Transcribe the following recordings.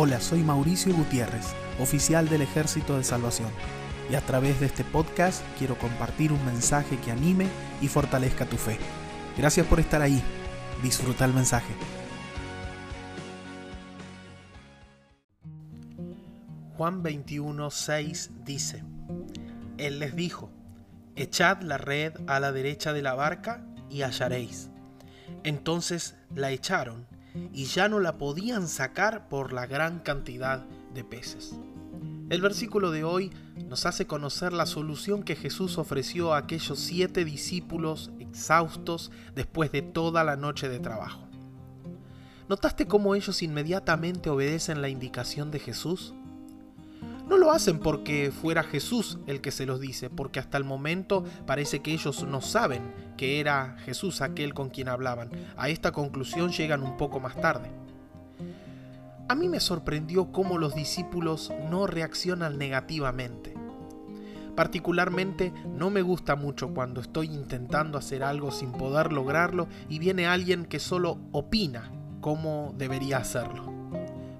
Hola, soy Mauricio Gutiérrez, oficial del Ejército de Salvación, y a través de este podcast quiero compartir un mensaje que anime y fortalezca tu fe. Gracias por estar ahí. Disfruta el mensaje. Juan 21, 6 dice, Él les dijo, Echad la red a la derecha de la barca y hallaréis. Entonces la echaron y ya no la podían sacar por la gran cantidad de peces. El versículo de hoy nos hace conocer la solución que Jesús ofreció a aquellos siete discípulos exhaustos después de toda la noche de trabajo. ¿Notaste cómo ellos inmediatamente obedecen la indicación de Jesús? No lo hacen porque fuera Jesús el que se los dice, porque hasta el momento parece que ellos no saben que era Jesús aquel con quien hablaban. A esta conclusión llegan un poco más tarde. A mí me sorprendió cómo los discípulos no reaccionan negativamente. Particularmente no me gusta mucho cuando estoy intentando hacer algo sin poder lograrlo y viene alguien que solo opina cómo debería hacerlo.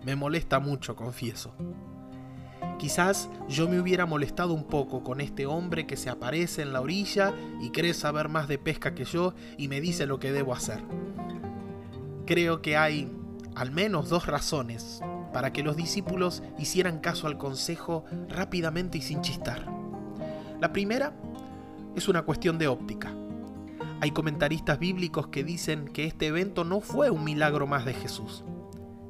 Me molesta mucho, confieso. Quizás yo me hubiera molestado un poco con este hombre que se aparece en la orilla y cree saber más de pesca que yo y me dice lo que debo hacer. Creo que hay al menos dos razones para que los discípulos hicieran caso al consejo rápidamente y sin chistar. La primera es una cuestión de óptica. Hay comentaristas bíblicos que dicen que este evento no fue un milagro más de Jesús.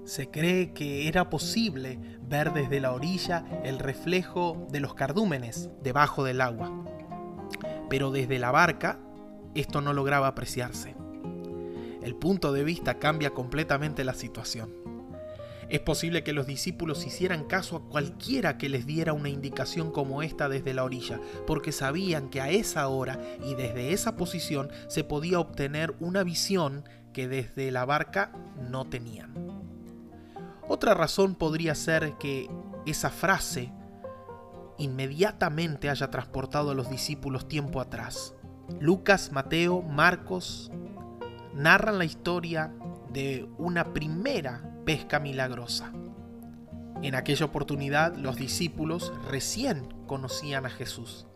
Se cree que era posible ver desde la orilla el reflejo de los cardúmenes debajo del agua. Pero desde la barca esto no lograba apreciarse. El punto de vista cambia completamente la situación. Es posible que los discípulos hicieran caso a cualquiera que les diera una indicación como esta desde la orilla, porque sabían que a esa hora y desde esa posición se podía obtener una visión que desde la barca no tenían. Otra razón podría ser que esa frase inmediatamente haya transportado a los discípulos tiempo atrás. Lucas, Mateo, Marcos narran la historia de una primera pesca milagrosa. En aquella oportunidad los discípulos recién conocían a Jesús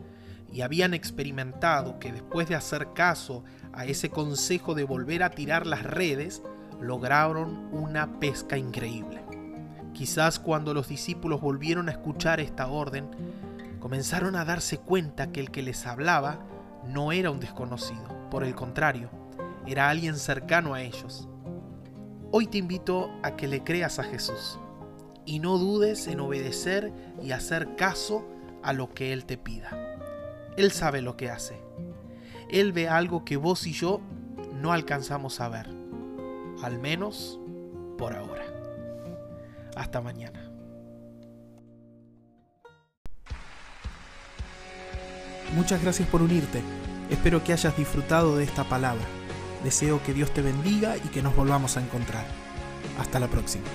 y habían experimentado que después de hacer caso a ese consejo de volver a tirar las redes, lograron una pesca increíble. Quizás cuando los discípulos volvieron a escuchar esta orden, comenzaron a darse cuenta que el que les hablaba no era un desconocido, por el contrario, era alguien cercano a ellos. Hoy te invito a que le creas a Jesús y no dudes en obedecer y hacer caso a lo que Él te pida. Él sabe lo que hace. Él ve algo que vos y yo no alcanzamos a ver, al menos por ahora. Hasta mañana. Muchas gracias por unirte. Espero que hayas disfrutado de esta palabra. Deseo que Dios te bendiga y que nos volvamos a encontrar. Hasta la próxima.